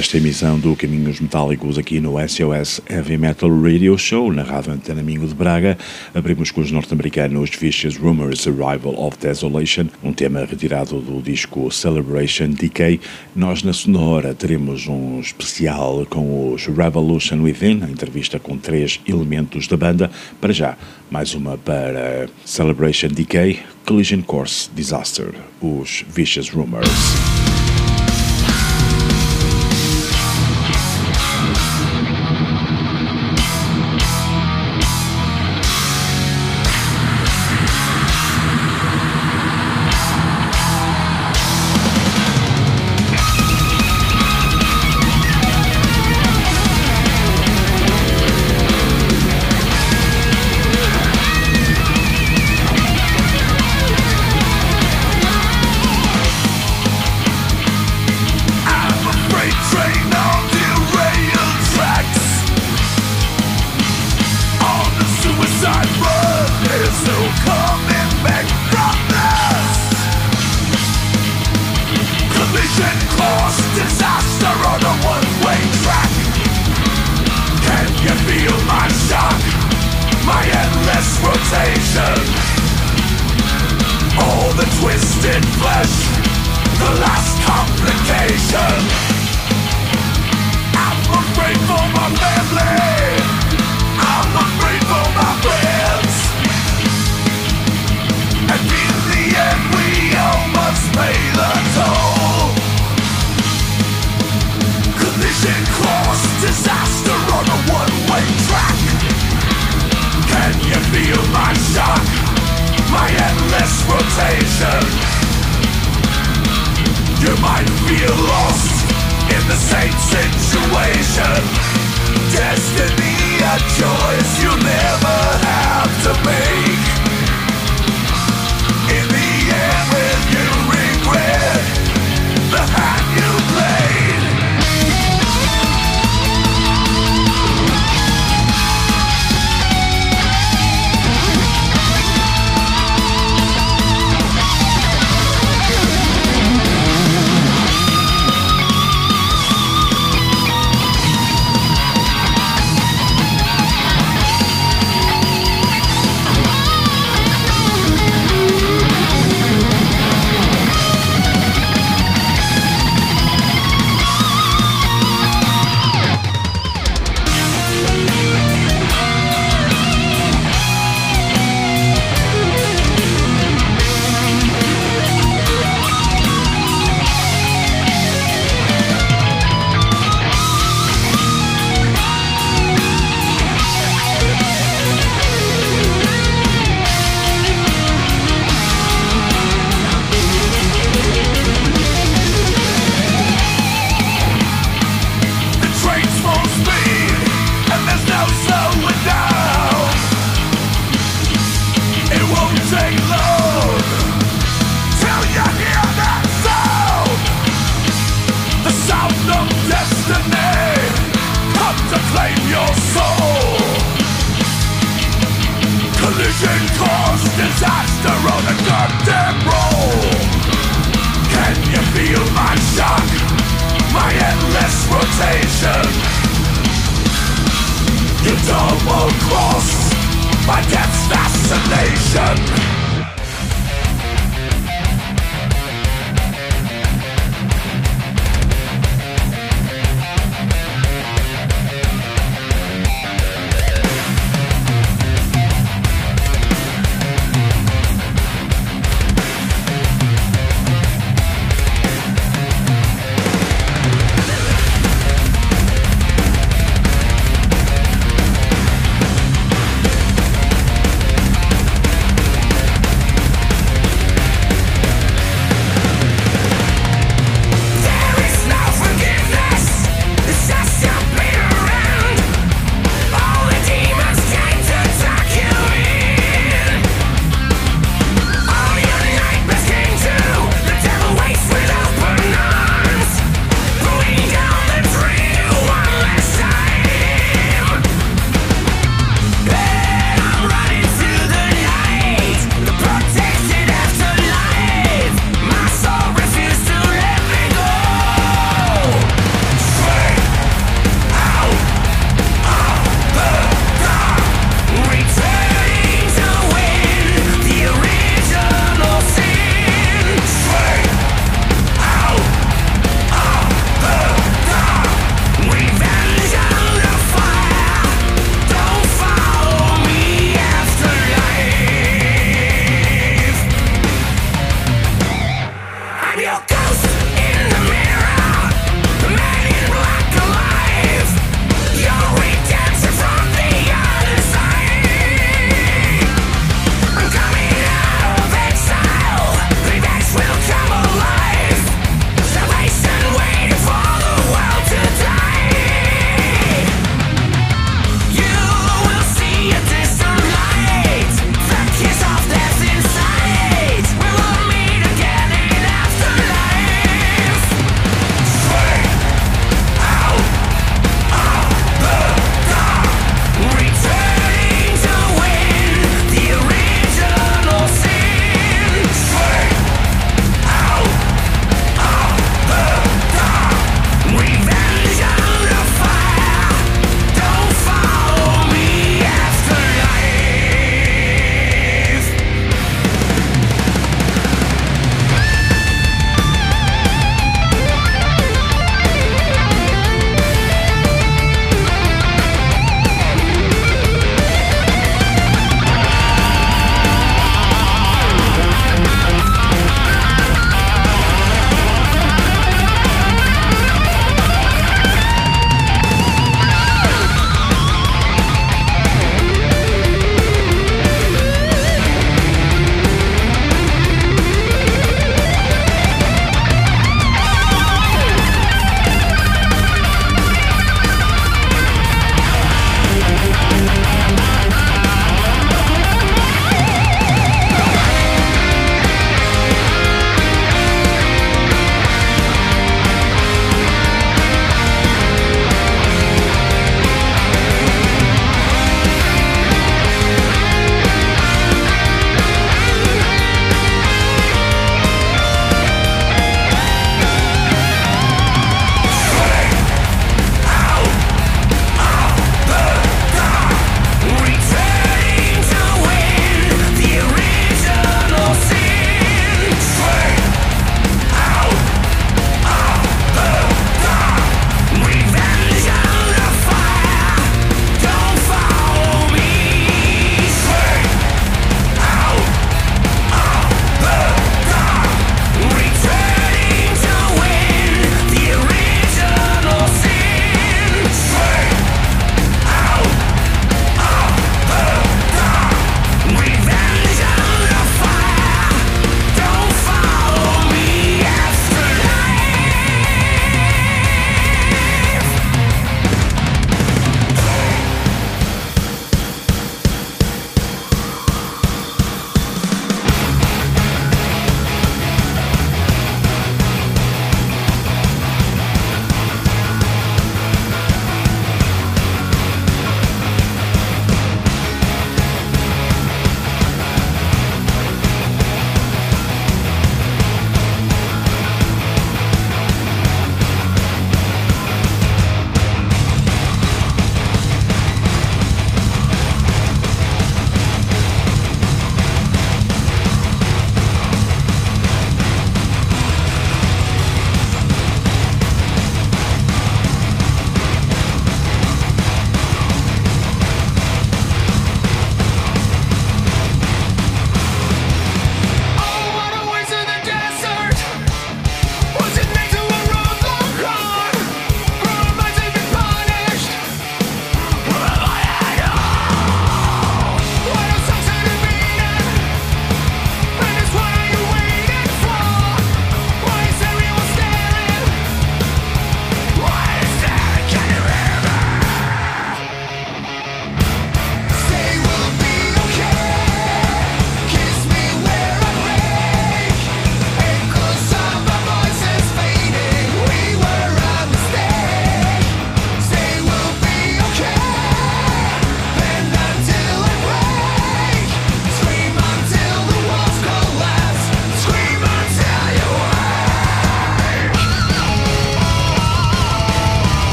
Esta emissão do Caminhos Metálicos aqui no SOS Heavy Metal Radio Show, na Rádio Antena de Braga. Abrimos com os norte-americanos Vicious Rumors Arrival of Desolation, um tema retirado do disco Celebration Decay. Nós na Sonora teremos um especial com os Revolution Within, a entrevista com três elementos da banda. Para já, mais uma para Celebration Decay, Collision Course Disaster, os Vicious Rumors. sensation All the twisted flesh The last complication. I'm afraid for my family. feel my shock, my endless rotation. You might feel lost in the same situation. Destiny, a choice you never have to make.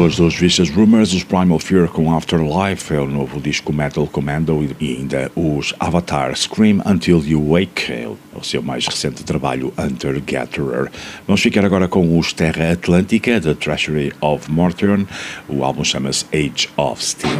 Depois dos Vicious Rumors, os Primal Fear com Afterlife, é o novo disco Metal Commando e ainda os Avatar Scream Until You Wake, é o seu mais recente trabalho Hunter Gatherer. Vamos ficar agora com os Terra Atlântica, The Treasury of Morton, o álbum chama-se Age of Steel.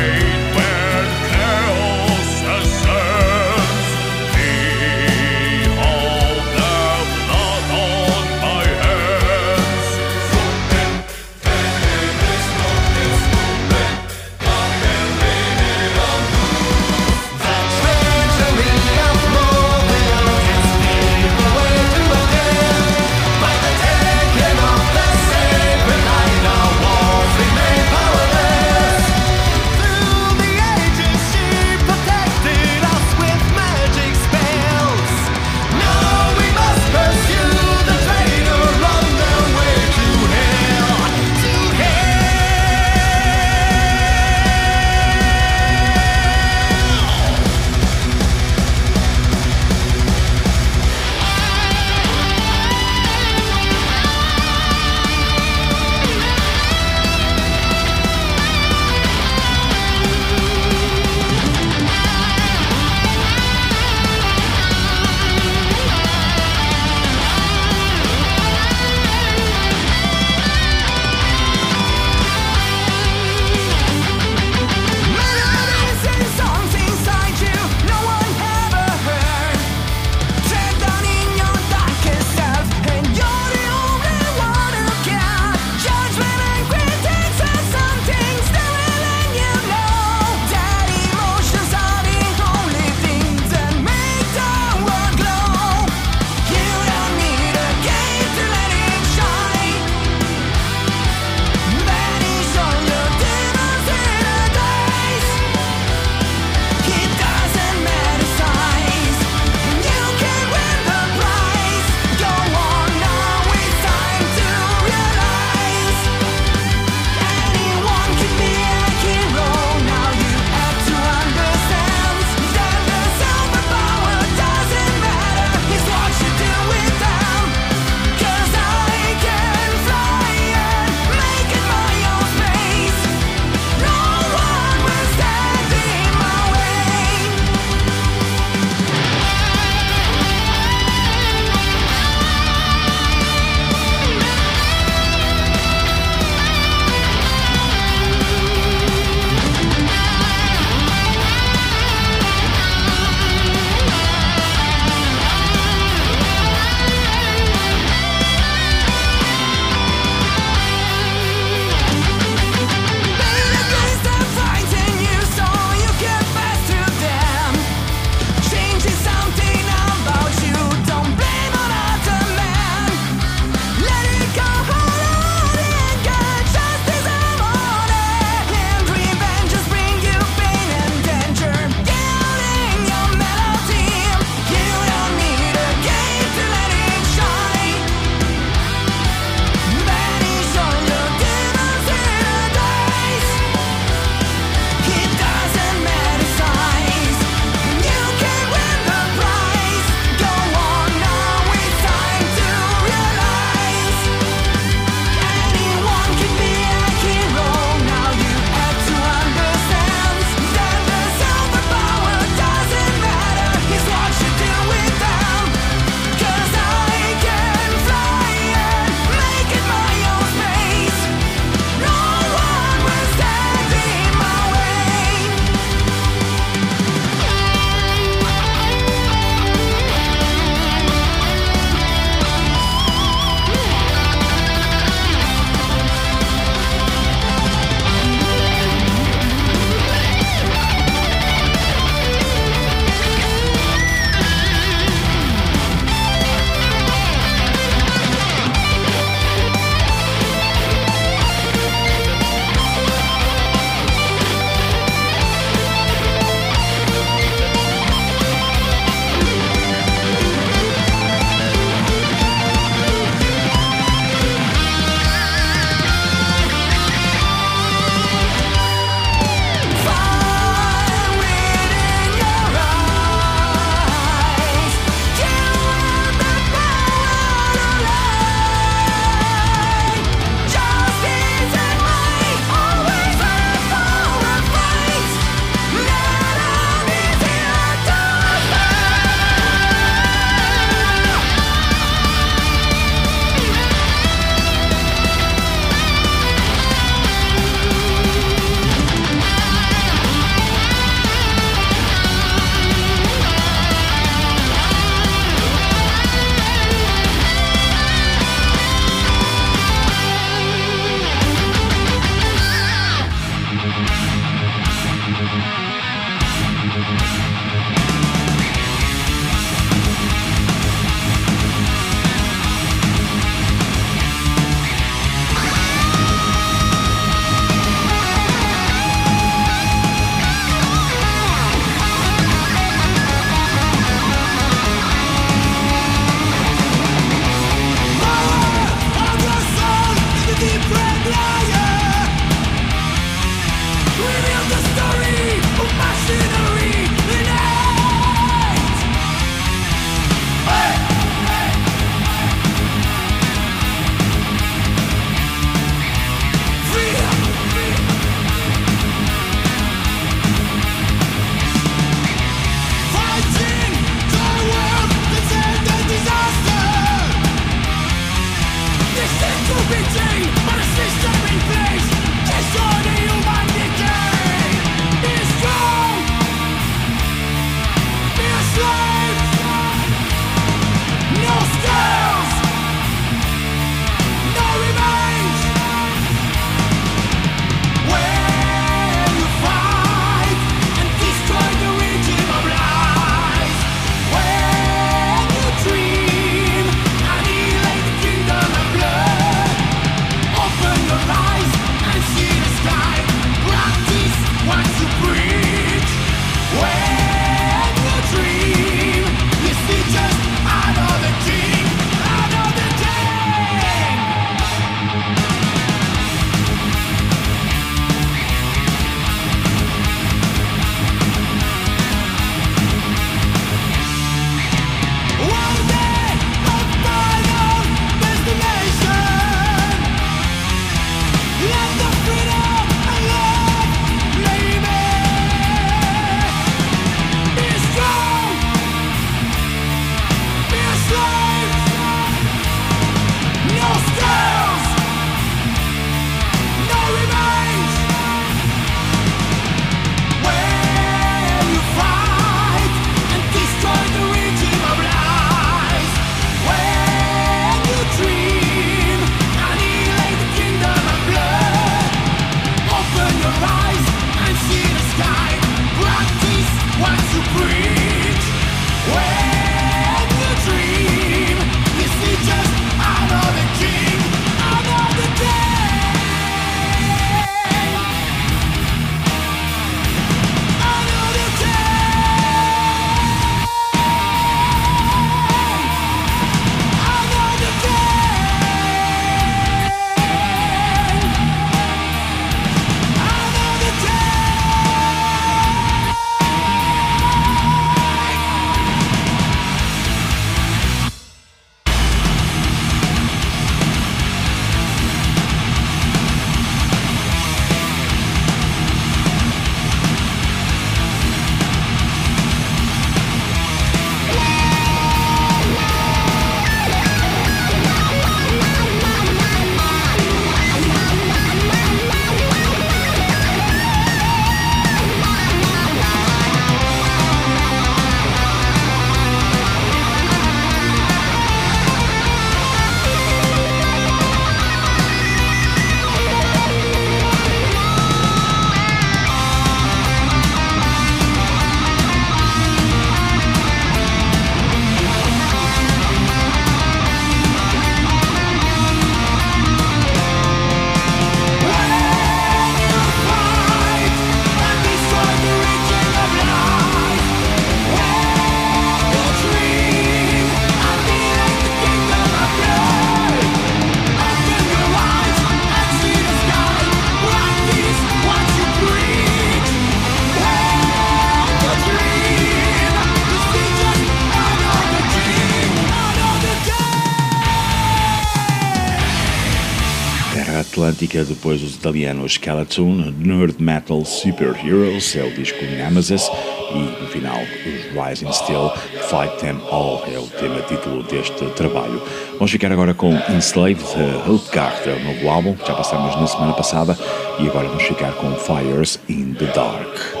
Italianos Skeleton, Nerd Metal Super Heroes, é o disco Nemesis, e no final os Rising Still, Fight Them All, é o tema título deste trabalho. Vamos ficar agora com Enslaved, Hildgard, é o novo álbum, que já passamos na semana passada, e agora vamos ficar com Fires in the Dark.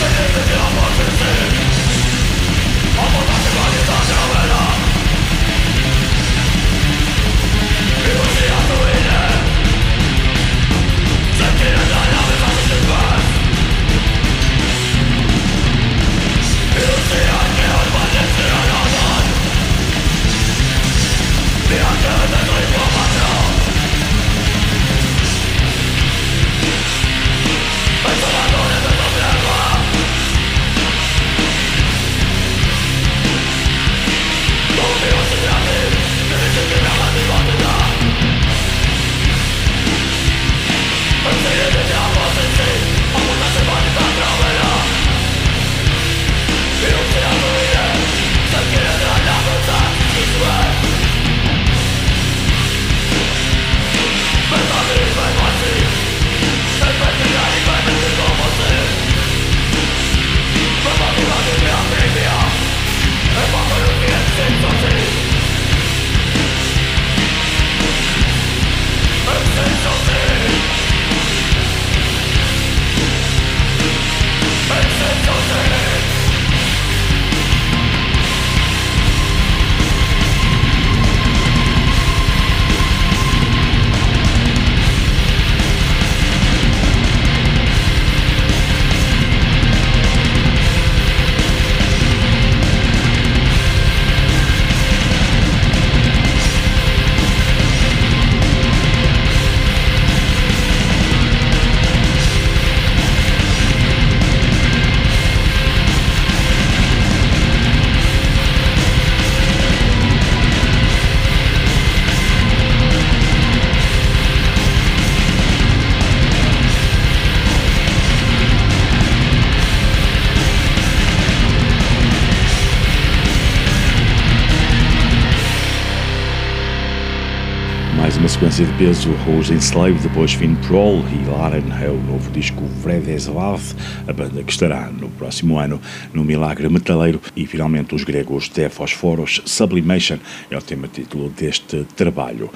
Destiny sequência de peso, os Enslaved, depois Finn Proll e Laren é o novo disco Vredeslav, a banda que estará no próximo ano no Milagre Metaleiro e finalmente os gregos The Phosphoros Sublimation é o tema título deste trabalho.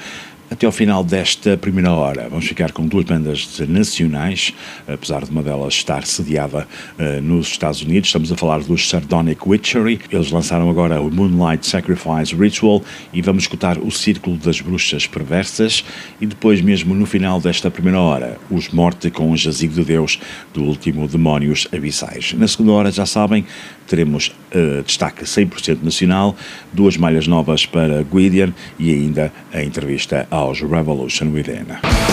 Até ao final desta primeira hora, vamos ficar com duas bandas nacionais, apesar de uma delas estar sediada uh, nos Estados Unidos. Estamos a falar dos Sardonic Witchery. Eles lançaram agora o Moonlight Sacrifice Ritual e vamos escutar o Círculo das Bruxas Perversas. E depois, mesmo no final desta primeira hora, os Morte com o Jazigo de Deus do último Demónios Abissais. Na segunda hora, já sabem, teremos uh, destaque 100% nacional, duas malhas novas para Guidian e ainda a entrevista aos Revolution Within.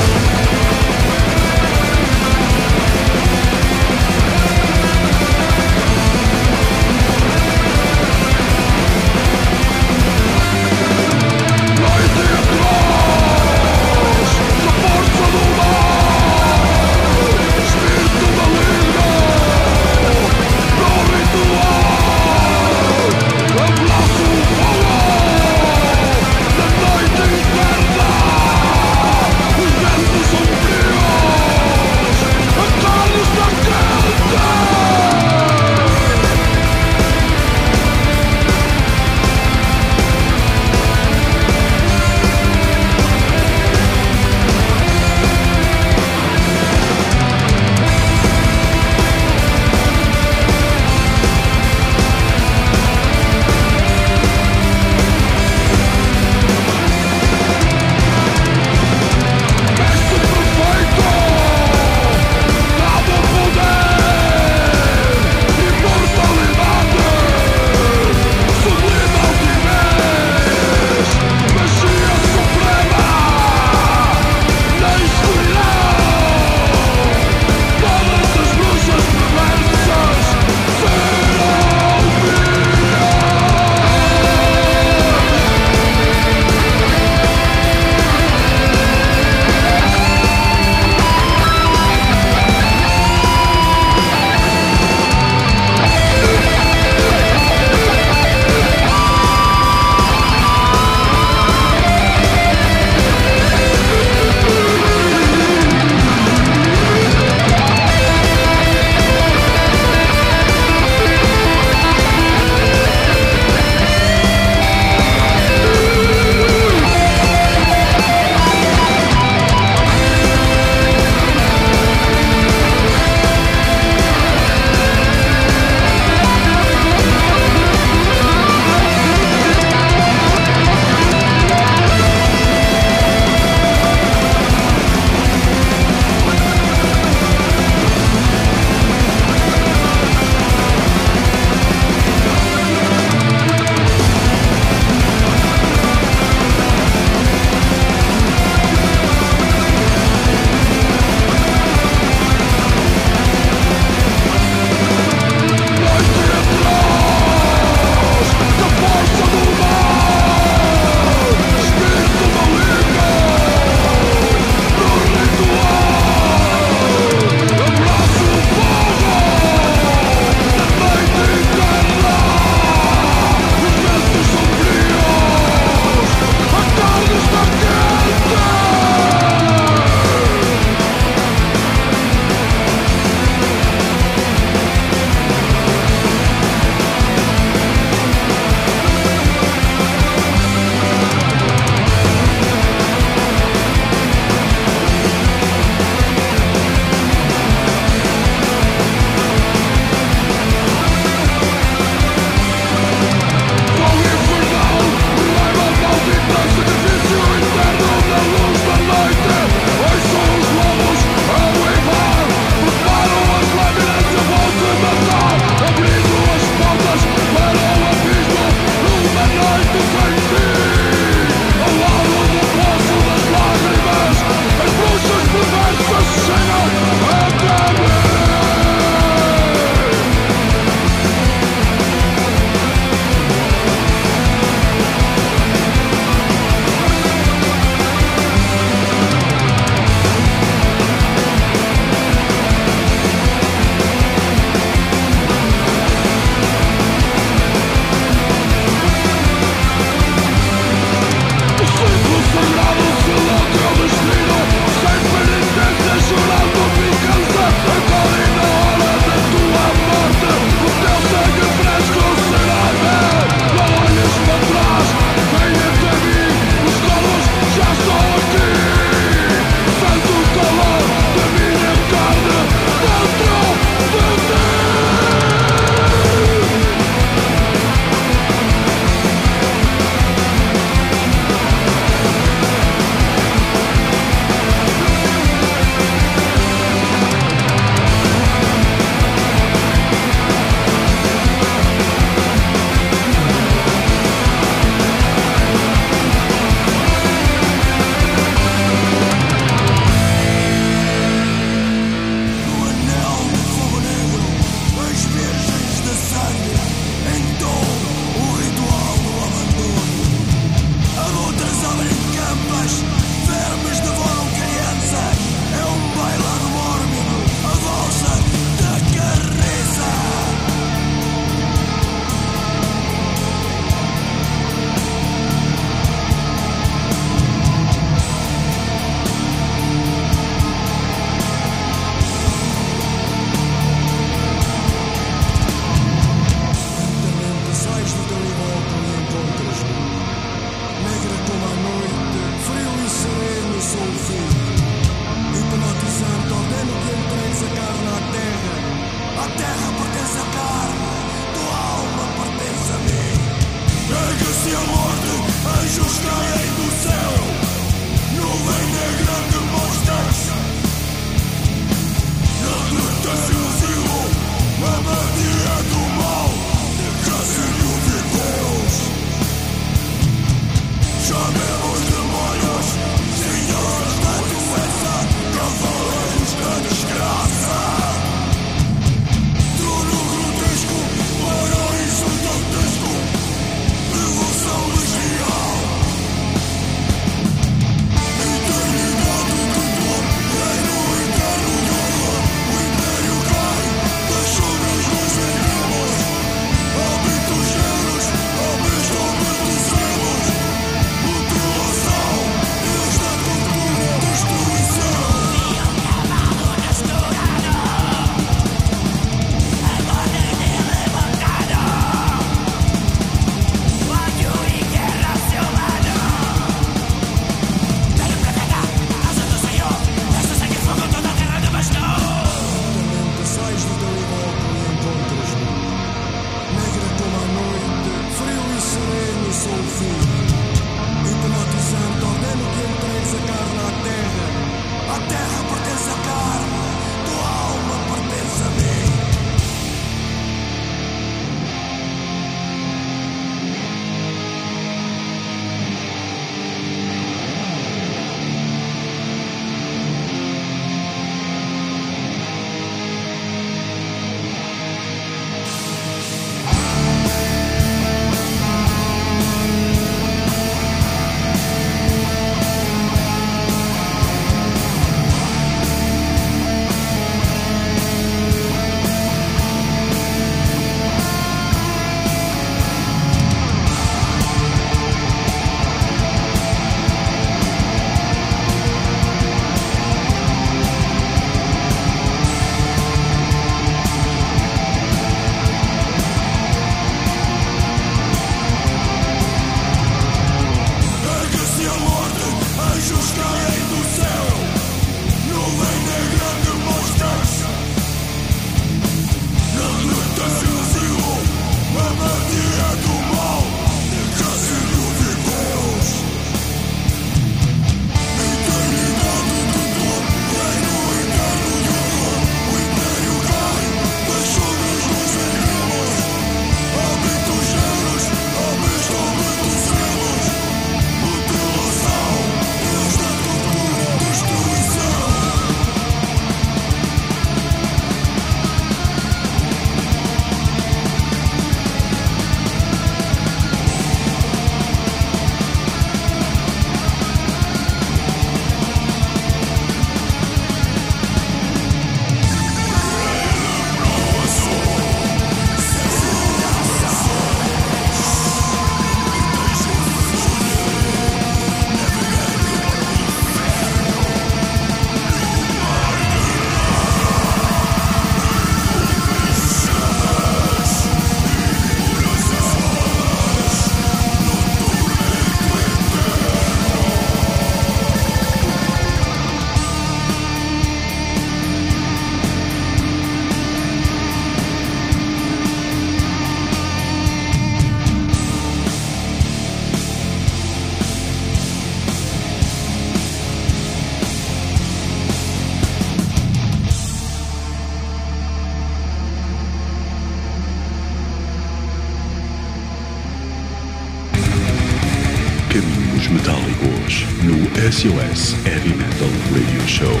SOS Heavy Metal Radio Show.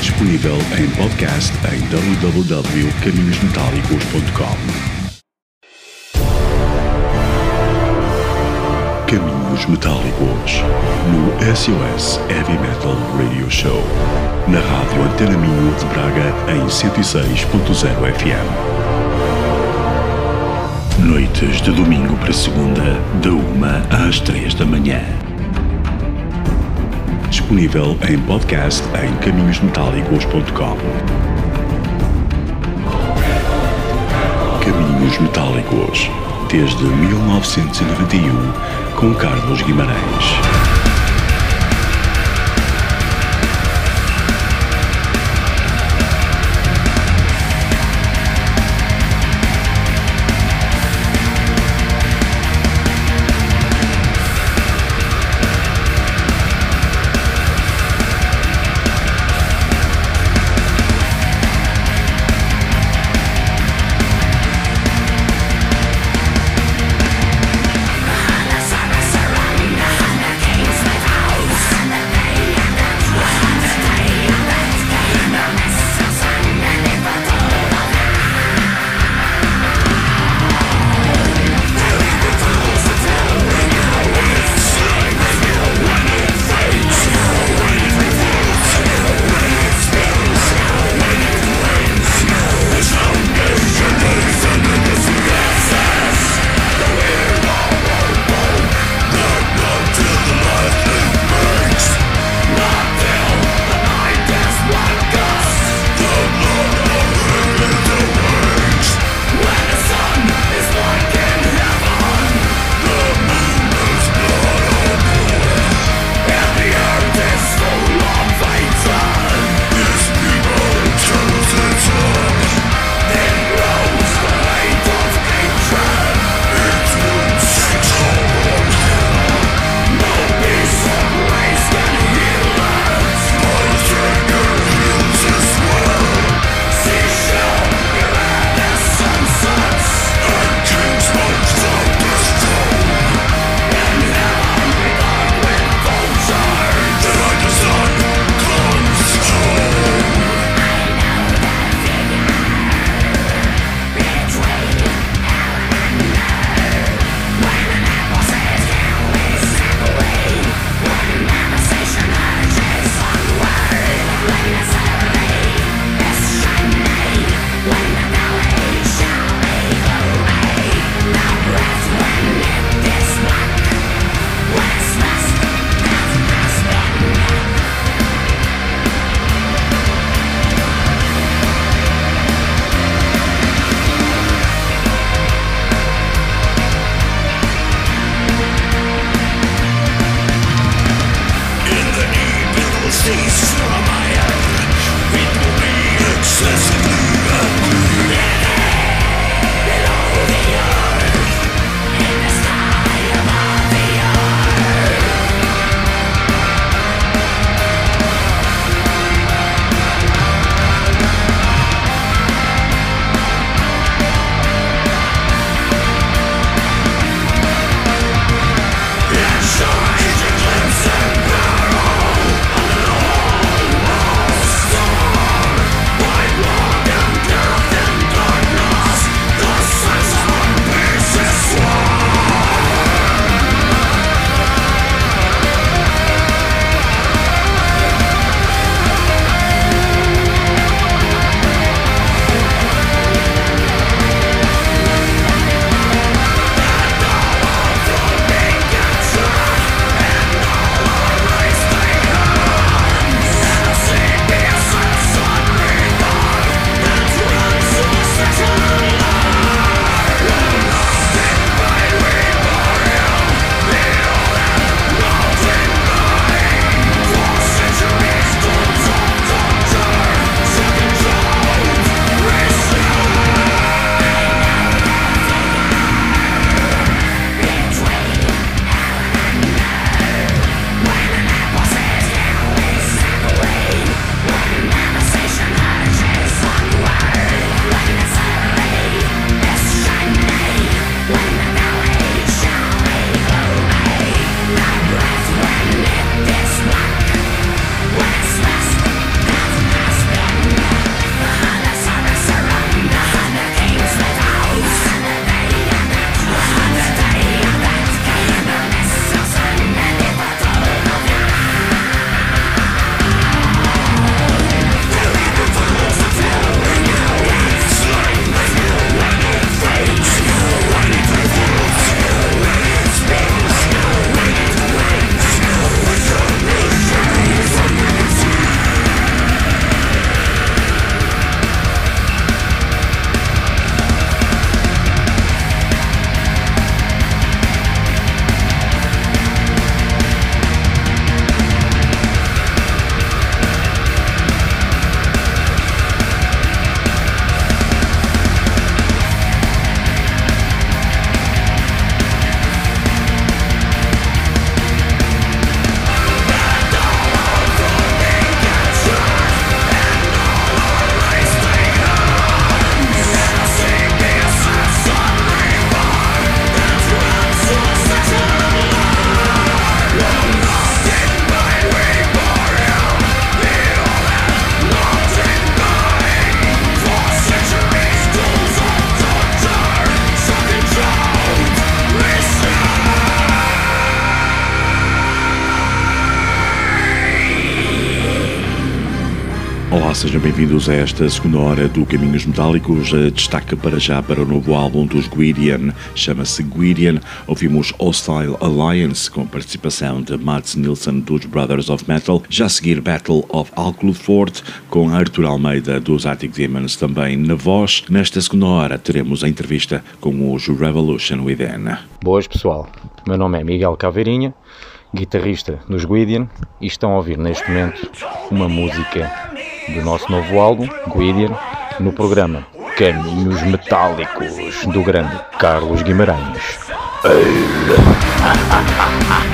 Disponível em podcast em www.caminhosmetálicos.com. Caminhos Metálicos no SOS Heavy Metal Radio Show. Na rádio Antena Minho de Braga em 106.0 FM. Noites de domingo para segunda, da uma às três da manhã disponível em podcast em caminhosmetálicos.com. Caminhos Metálicos, desde 1991, com Carlos Guimarães. Bem-vindos a esta segunda hora do Caminhos Metálicos. Destaca para já para o novo álbum dos Guidian, chama-se Guidian. Ouvimos Hostile Alliance com participação de Mats Nilsson dos Brothers of Metal. Já a seguir Battle of Alclufort com Arthur Almeida dos Arctic Demons também na voz. Nesta segunda hora teremos a entrevista com os Revolution Within. Boas pessoal, meu nome é Miguel Caveirinha guitarrista dos Guidian, e estão a ouvir neste momento uma música do nosso novo álbum, Guidian, no programa Caminhos Metálicos do grande Carlos Guimarães.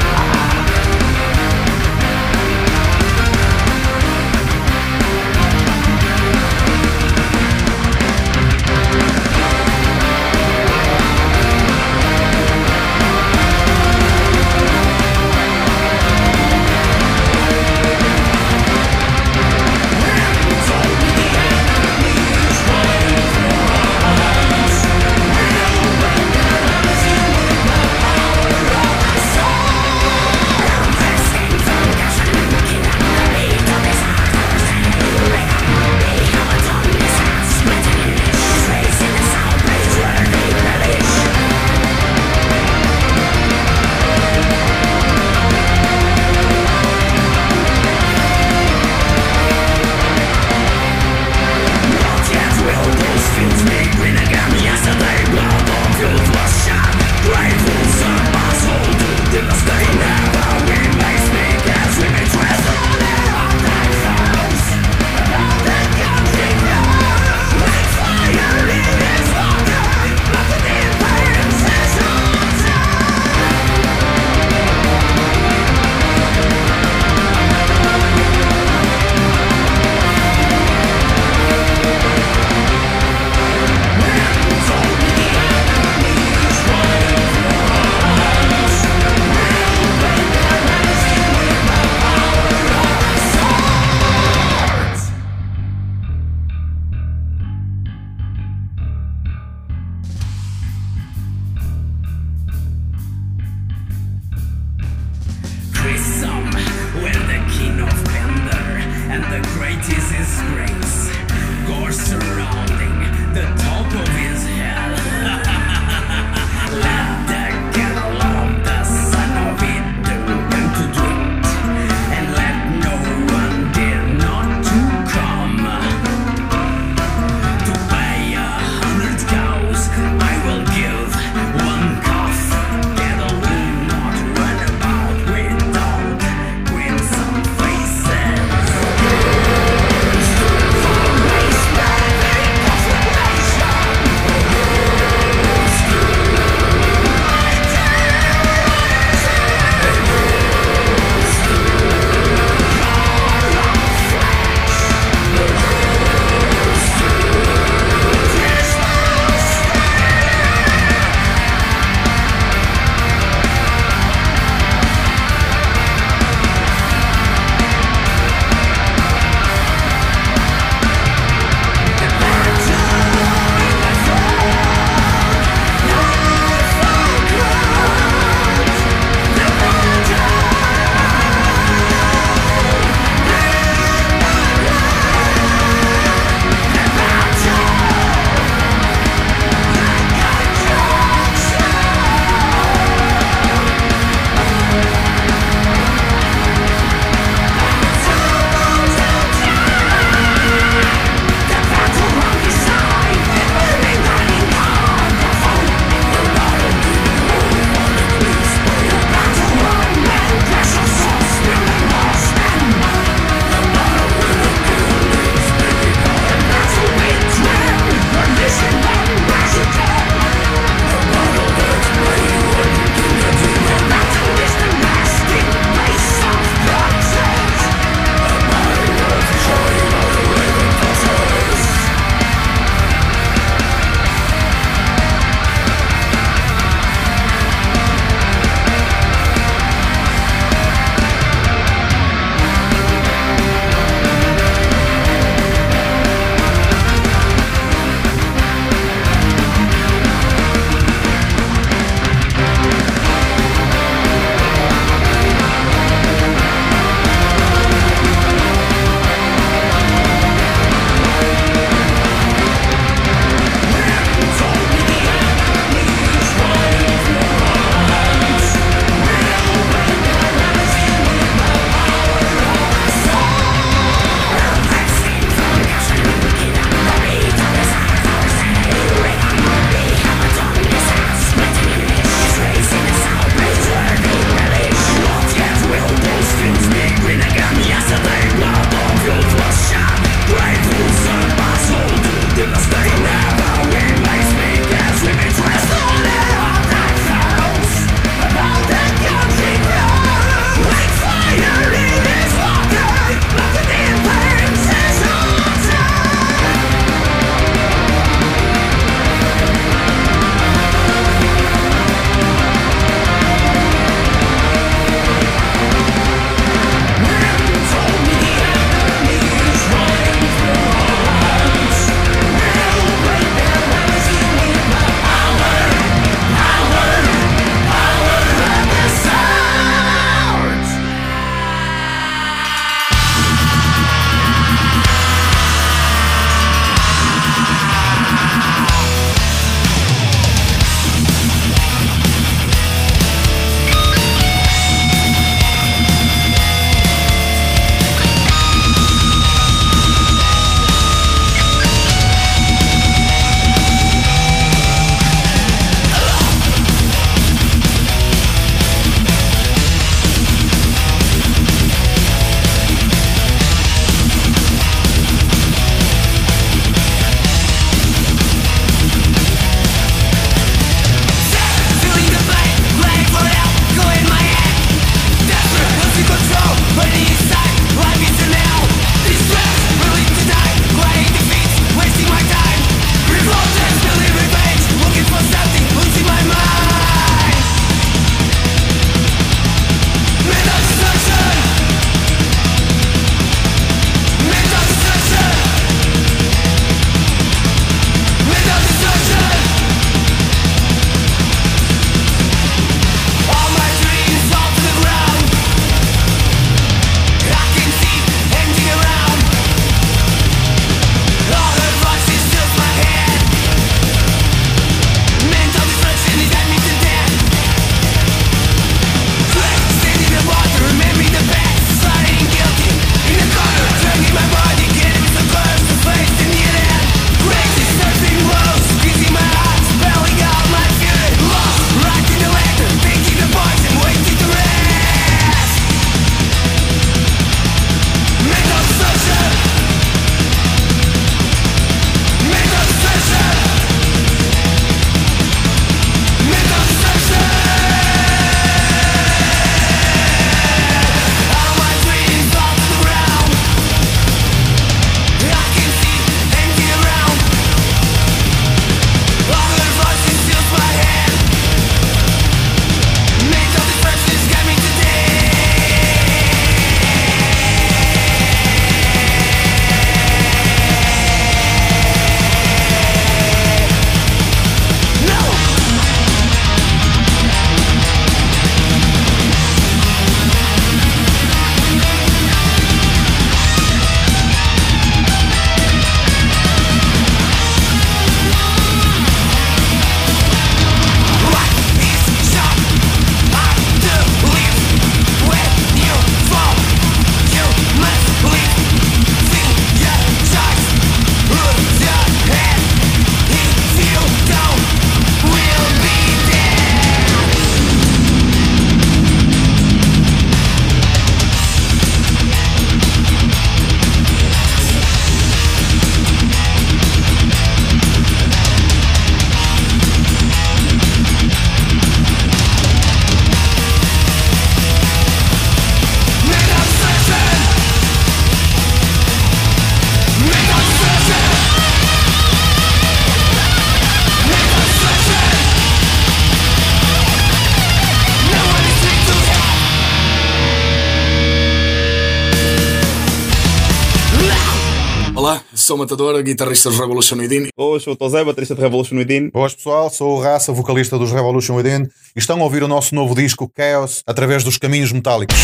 sou Matador, guitarrista dos Revolution Within. Boas, sou o Tozé, baterista de Revolution Within. Boas pessoal, sou o Raça, vocalista dos Revolution Within e estão a ouvir o nosso novo disco Chaos através dos caminhos metálicos.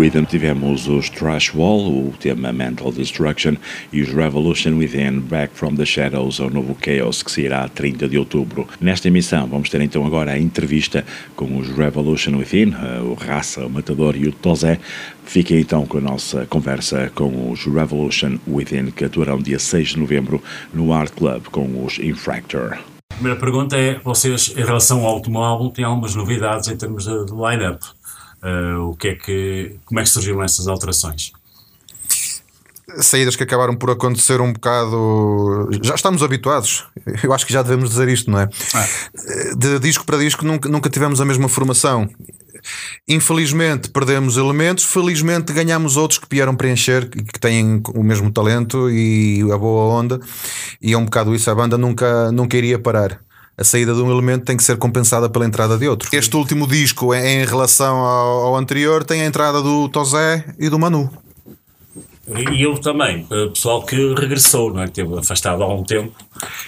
Rhythm tivemos os Trash Wall, o tema Mental Destruction, e os Revolution Within, Back from the Shadows, ao novo Chaos, que sairá a 30 de outubro. Nesta emissão vamos ter então agora a entrevista com os Revolution Within, eh, o Raça, o Matador e o Tozé. Fiquem então com a nossa conversa com os Revolution Within, que atuarão dia 6 de novembro no Art Club com os Infractor. primeira pergunta é: vocês, em relação ao álbum, têm algumas novidades em termos de line-up. Uh, o que é que, como é que surgiram essas alterações? saídas que acabaram por acontecer um bocado. Já estamos habituados, eu acho que já devemos dizer isto, não é? Ah. De disco para disco nunca, nunca tivemos a mesma formação. Infelizmente perdemos elementos, felizmente ganhamos outros que vieram preencher, que têm o mesmo talento e a boa onda, e é um bocado isso. A banda nunca, nunca iria parar a saída de um elemento tem que ser compensada pela entrada de outro. Este último disco, em relação ao, ao anterior, tem a entrada do Tozé e do Manu. E eu também, eh, pessoal que regressou, não é? Que esteve afastado há um tempo.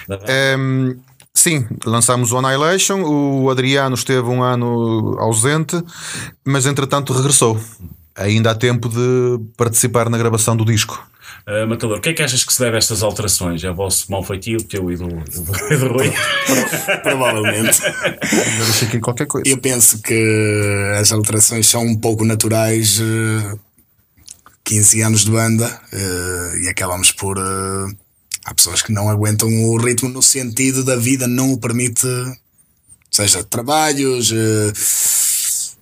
Um, ehm, sim, lançámos o Annihilation, o Adriano esteve um ano ausente, mas entretanto regressou. Ainda há tempo de participar na gravação do disco. Uh, Matador, o que é que achas que se deve a estas alterações? É o vosso mau feitio, o teu e do, do, do Rui? Provavelmente. Aqui qualquer coisa. Eu penso que as alterações são um pouco naturais. Uh 15 anos de banda uh, e acabamos por. Uh, há pessoas que não aguentam o ritmo no sentido da vida não o permite, seja trabalhos, uh,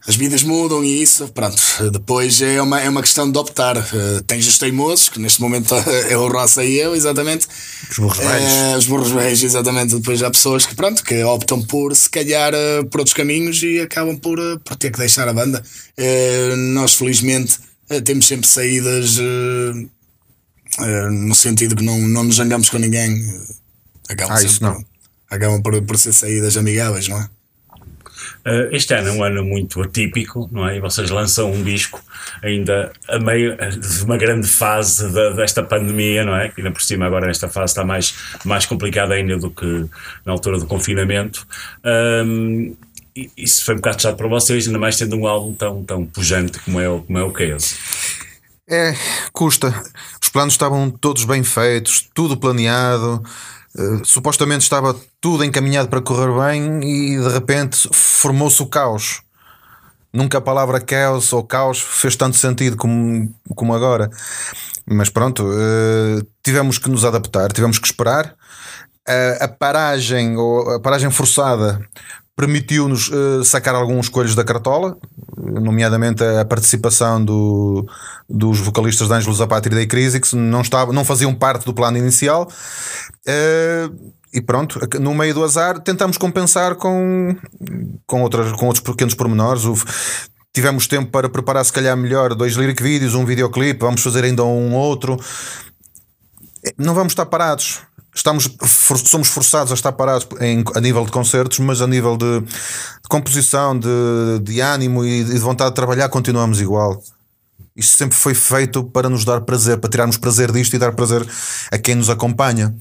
as vidas mudam e isso, pronto. Depois é uma, é uma questão de optar. tens os teimosos, que neste momento é o Roça e eu, exatamente. Os burros velhos. os burros velhos, exatamente. Depois há pessoas que, pronto, que optam por, se calhar, por outros caminhos e acabam por, por ter que deixar a banda. nós, felizmente temos sempre saídas uh, uh, no sentido que não, não nos zangamos com ninguém. Acabam, ah, isso não. acabam por, por ser saídas amigáveis, não é? Uh, este ano é um ano muito atípico, não é? E vocês lançam um disco ainda a meio de uma grande fase de, desta pandemia, não é? Que ainda por cima agora nesta fase está mais, mais complicada ainda do que na altura do confinamento. Um, isso foi um bocado chato para vocês, ainda mais tendo um álbum tão, tão pujante como é, como é o Chaos. É, custa. Os planos estavam todos bem feitos, tudo planeado. Uh, supostamente estava tudo encaminhado para correr bem e de repente formou-se o caos. Nunca a palavra caos ou caos fez tanto sentido como, como agora. Mas pronto, uh, tivemos que nos adaptar, tivemos que esperar. Uh, a paragem ou a paragem forçada permitiu-nos uh, sacar alguns coelhos da cartola, nomeadamente a participação do, dos vocalistas de Ângelos Apátria e da Crise, que não, estava, não faziam parte do plano inicial. Uh, e pronto, no meio do azar tentamos compensar com, com, outras, com outros pequenos pormenores. O, tivemos tempo para preparar, se calhar, melhor dois lyric vídeos, um videoclipe, vamos fazer ainda um outro. Não vamos estar parados estamos for, somos forçados a estar parados em, a nível de concertos, mas a nível de, de composição, de, de ânimo e de vontade de trabalhar, continuamos igual. Isto sempre foi feito para nos dar prazer, para tirarmos prazer disto e dar prazer a quem nos acompanha.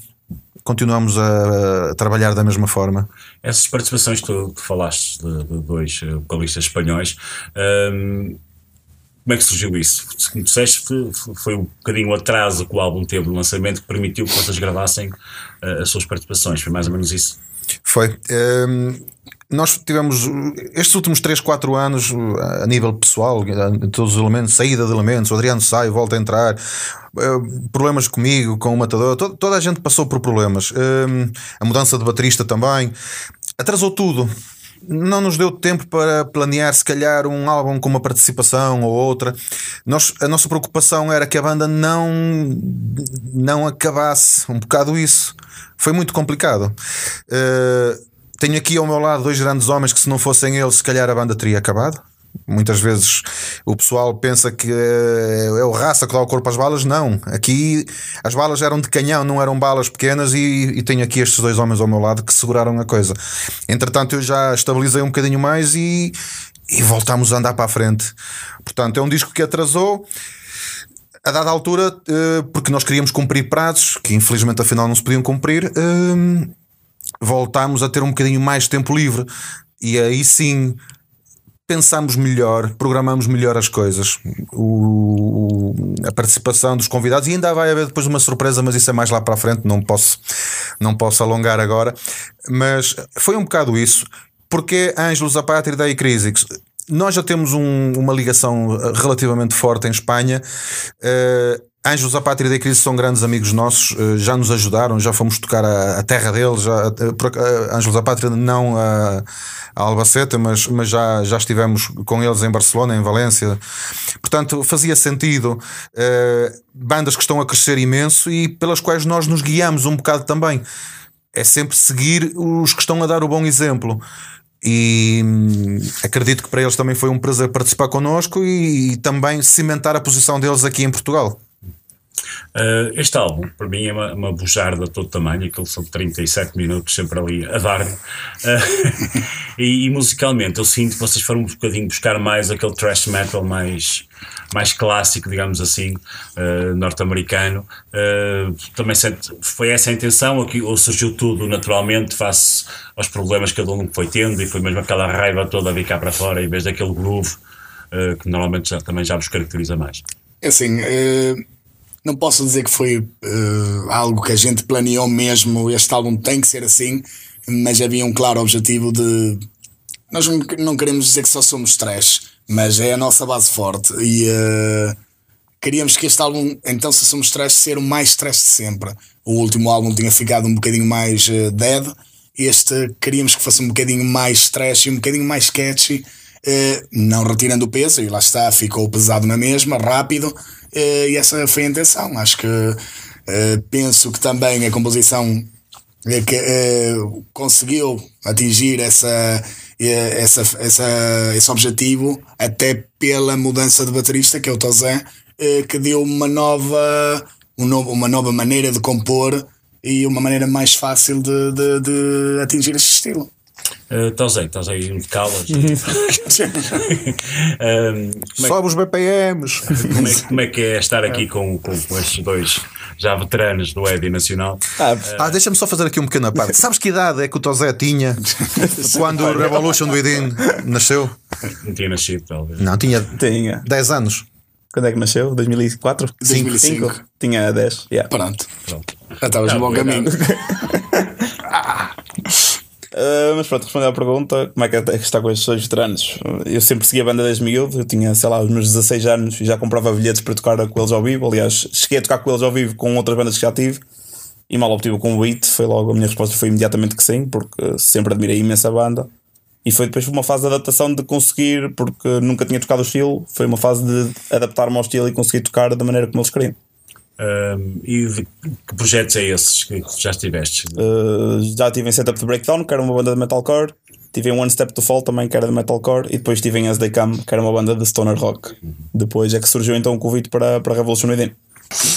Continuamos a, a trabalhar da mesma forma. Essas participações que tu, falaste de, de dois vocalistas espanhóis. Hum, como é que surgiu isso? Como disseste, foi um bocadinho o atraso que o álbum teve no lançamento que permitiu que vocês gravassem uh, as suas participações. Foi mais ou menos isso? Foi. Um, ehm, nós tivemos estes últimos 3, 4 anos a nível pessoal, todos os elementos, saída de elementos, o Adriano sai, volta a entrar, uh, problemas comigo, com o Matador, toda, toda a gente passou por problemas. Um, ehm, a mudança de baterista também atrasou tudo não nos deu tempo para planear, se calhar, um álbum com uma participação ou outra. Nós, a nossa preocupação era que a banda não, não acabasse. Um bocado isso. Foi muito complicado. Uh, tenho aqui ao meu lado dois grandes homens que, se não fossem eles, se calhar a banda teria acabado. Muitas vezes o pessoal pensa que é, é o raça que dá o corpo às balas. Não, aqui as balas eram de canhão, não eram balas pequenas. E, e tenho aqui estes dois homens ao meu lado que seguraram a coisa. Entretanto, eu já estabilizei um bocadinho mais e, e voltamos a andar para a frente. Portanto, é um disco que atrasou a dada altura, eh, porque nós queríamos cumprir prazos que infelizmente afinal não se podiam cumprir, eh, voltámos a ter um bocadinho mais tempo livre. E aí sim pensámos melhor, programamos melhor as coisas. O, a participação dos convidados e ainda vai haver depois uma surpresa, mas isso é mais lá para a frente, não posso, não posso alongar agora. Mas foi um bocado isso. Porque Ângelos Apátrida e Crisix nós já temos um, uma ligação relativamente forte em Espanha. Uh, Anjos da Pátria da Crise são grandes amigos nossos, eh, já nos ajudaram, já fomos tocar a, a terra deles. Já, eh, uh, Anjos da Pátria não a, a Albacete, mas, mas já, já estivemos com eles em Barcelona, em Valência. Portanto, fazia sentido. Bandas que estão a crescer imenso e pelas quais nós nos guiamos um bocado também. É sempre seguir os que estão a dar o bom exemplo e hum, acredito que para eles também foi um prazer participar connosco e, e também cimentar a posição deles aqui em Portugal. Uh, este álbum, para mim, é uma, uma bujarda de todo tamanho, aquilo são 37 minutos sempre ali a dar. Uh, e, e, musicalmente, eu sinto que vocês foram um bocadinho buscar mais aquele thrash metal mais, mais clássico, digamos assim, uh, norte-americano. também foi essa a intenção, aqui, ou surgiu tudo naturalmente, face aos problemas que cada um foi tendo, e foi mesmo aquela raiva toda a vir cá para fora, em vez daquele groove que normalmente já, também já vos caracteriza mais. É assim não posso dizer que foi uh, algo que a gente planeou mesmo, este álbum tem que ser assim, mas havia um claro objetivo de. Nós não queremos dizer que só somos trash, mas é a nossa base forte e uh, queríamos que este álbum, então, se somos trash, ser o mais trash de sempre. O último álbum tinha ficado um bocadinho mais uh, dead, este queríamos que fosse um bocadinho mais trash e um bocadinho mais catchy, não retirando o peso, e lá está, ficou pesado na mesma, rápido e essa foi a intenção. Acho que eh, penso que também a composição eh, conseguiu atingir essa, essa, essa, esse objetivo até pela mudança de baterista, que é o Tozé, que deu uma nova, uma nova maneira de compor e uma maneira mais fácil de, de, de atingir este estilo. Estás aí, estás aí de calas. um, é, Sobe os BPMs. Como é, como é, que é estar aqui com, com, com estes dois já veteranos do Edi Nacional? Ah, ah deixa-me só fazer aqui um pequeno parte. Sabes que idade é que o Tozé tinha quando o Revolution do Edin nasceu? Não tinha nascido, talvez. Não, tinha, tinha 10 anos. Quando é que nasceu? 2004? 2005. 5? Tinha 10. Yeah. Pronto. Pronto. Já estavas no bom caminho. ah. Mas pronto, respondendo à pergunta, como é que é está com estes dois veteranos? Eu sempre segui a banda desde miúdo, eu tinha, sei lá, os meus 16 anos e já comprava bilhetes para tocar com eles ao vivo. Aliás, cheguei a tocar com eles ao vivo com outras bandas que já tive e mal obtive o convite. Foi logo, a minha resposta foi imediatamente que sim, porque sempre admirei imenso a banda. E foi depois uma fase de adaptação de conseguir, porque nunca tinha tocado o estilo, foi uma fase de adaptar-me ao estilo e conseguir tocar da maneira como eles queriam. Um, e de que projetos é esses que já estiveste? Uh, já estive em Setup de Breakdown, que era uma banda de metalcore. Tive em One Step to Fall também, que era de metalcore. E depois estive em As They Come, que era uma banda de stoner rock. Uhum. Depois é que surgiu então o um convite para, para a Revolution Within.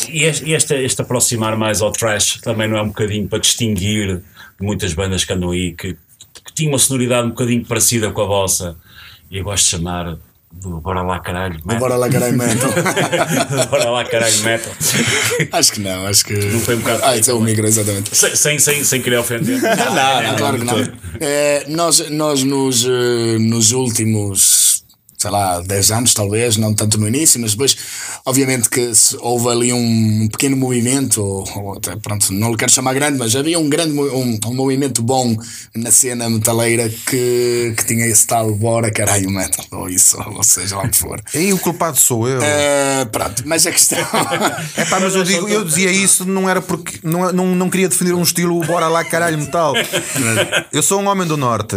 E este, este, este, aproximar mais ao trash também não é um bocadinho para distinguir muitas bandas que andam aí que, que tinham uma sonoridade um bocadinho parecida com a vossa. E eu gosto de chamar do Bora lá caralho metal. Bora lá caralho metal. Bora lá caralho metal. Acho que não, acho que. Não foi um bocado. Ah, isso é o micro, exatamente. Sem, sem, sem, sem querer ofender. Não, não, não, não claro que não. É, nós, nós nos, eh, nos últimos sei lá, 10 anos talvez, não tanto no início, mas depois, obviamente que houve ali um pequeno movimento, ou, até, pronto, não lhe quero chamar grande, mas havia um grande um, um movimento bom na cena metaleira que, que tinha esse tal bora caralho metal, ou isso, ou seja lá o que for. E o culpado sou eu. Uh, pronto, mas a questão. é pá, mas eu digo, eu dizia isso, não era porque não, não, não queria definir um estilo bora lá caralho metal. eu sou um homem do norte.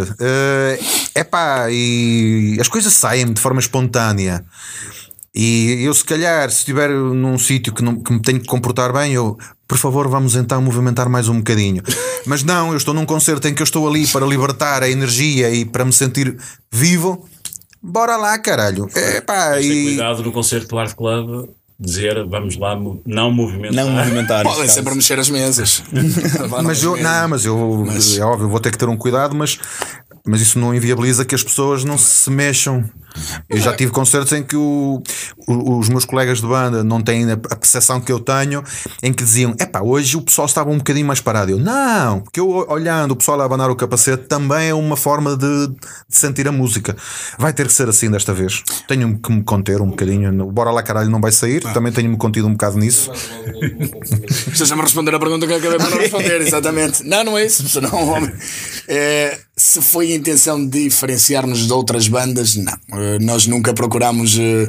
É uh, pá, e as coisas saem de forma espontânea. E eu, se calhar, se estiver num sítio que, que me tenho que comportar bem, eu, por favor, vamos então movimentar mais um bocadinho. Mas não, eu estou num concerto em que eu estou ali para libertar a energia e para me sentir vivo. Bora lá, caralho. É, pá, e... cuidado no concerto do Art Club dizer vamos lá não movimentar. Não movimentar. Podem sempre mexer as mesas. mas eu, não, mas eu, mas... é óbvio, vou ter que ter um cuidado, mas mas isso não inviabiliza que as pessoas não se mexam. Eu já tive concertos em que o, os meus colegas de banda não têm a percepção que eu tenho, em que diziam: é pá, hoje o pessoal estava um bocadinho mais parado. Eu, não, porque eu olhando o pessoal a abanar o capacete também é uma forma de, de, sentir a música. Vai ter que ser assim desta vez. Tenho que me conter um bocadinho. Bora lá, caralho, não vai sair. Ah. Também tenho-me contido um bocado nisso. Esteja-me a responder a pergunta que eu acabei não responder, exatamente. Não, não é isso, senão, homem. É, se foi a intenção de diferenciar-nos de outras bandas, não. Uh, nós nunca procuramos, uh,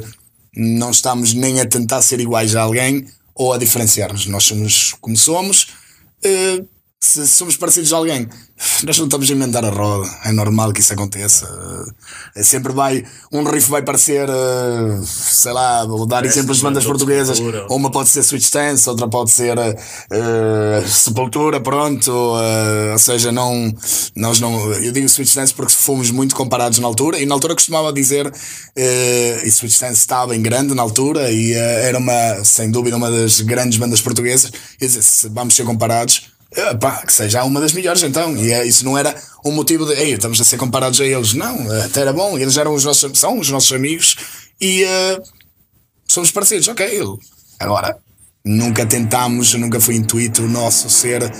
não estamos nem a tentar ser iguais a alguém, ou a diferenciar-nos. Nós somos como somos. Se somos parecidos a alguém, nós não estamos a inventar a roda. É normal que isso aconteça. É, sempre vai, um riff vai parecer, eh, sei lá, vou dar exemplos de bandas portuguesas. Uma pode ser Switch Dance, outra pode ser uh, Sepultura, pronto. Uh, ou seja, não, nós não. Eu digo Switch Dance porque fomos muito comparados na altura. E na altura costumava dizer, uh, e Switch Dance estava em grande na altura e era uma, sem dúvida, uma das grandes bandas portuguesas. E dizer, se vamos ser comparados eh, pá, que seja uma das melhores então. E é, isso não era um motivo de Ei, estamos a ser comparados a eles. Não, eh, até era bom. Eles eram os nossos, são os nossos amigos e uh, somos parecidos. Ok, agora nunca tentámos, nunca foi intuito nosso ser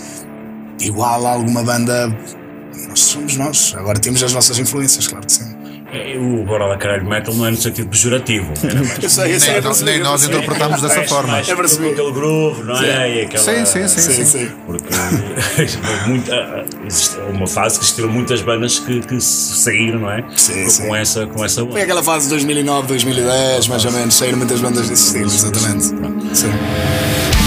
igual a alguma banda. Nós somos nós. Agora temos as nossas influências, claro que sim. É, o Bora Caralho Metal não é no sentido pejorativo. eu sei, eu sei, nem, nós, nem nós interpretamos dessa mais, forma. Mais, é aquele groove, não é? E aquela, sim, sim, sim, sim, sim. Porque muito, existe uma fase que existiram muitas bandas que, que saíram, não é? Sim, com, sim. essa com essa Foi aquela fase de 2009, 2010, mais ou menos, saíram muitas bandas desse estilo, exatamente. Sim.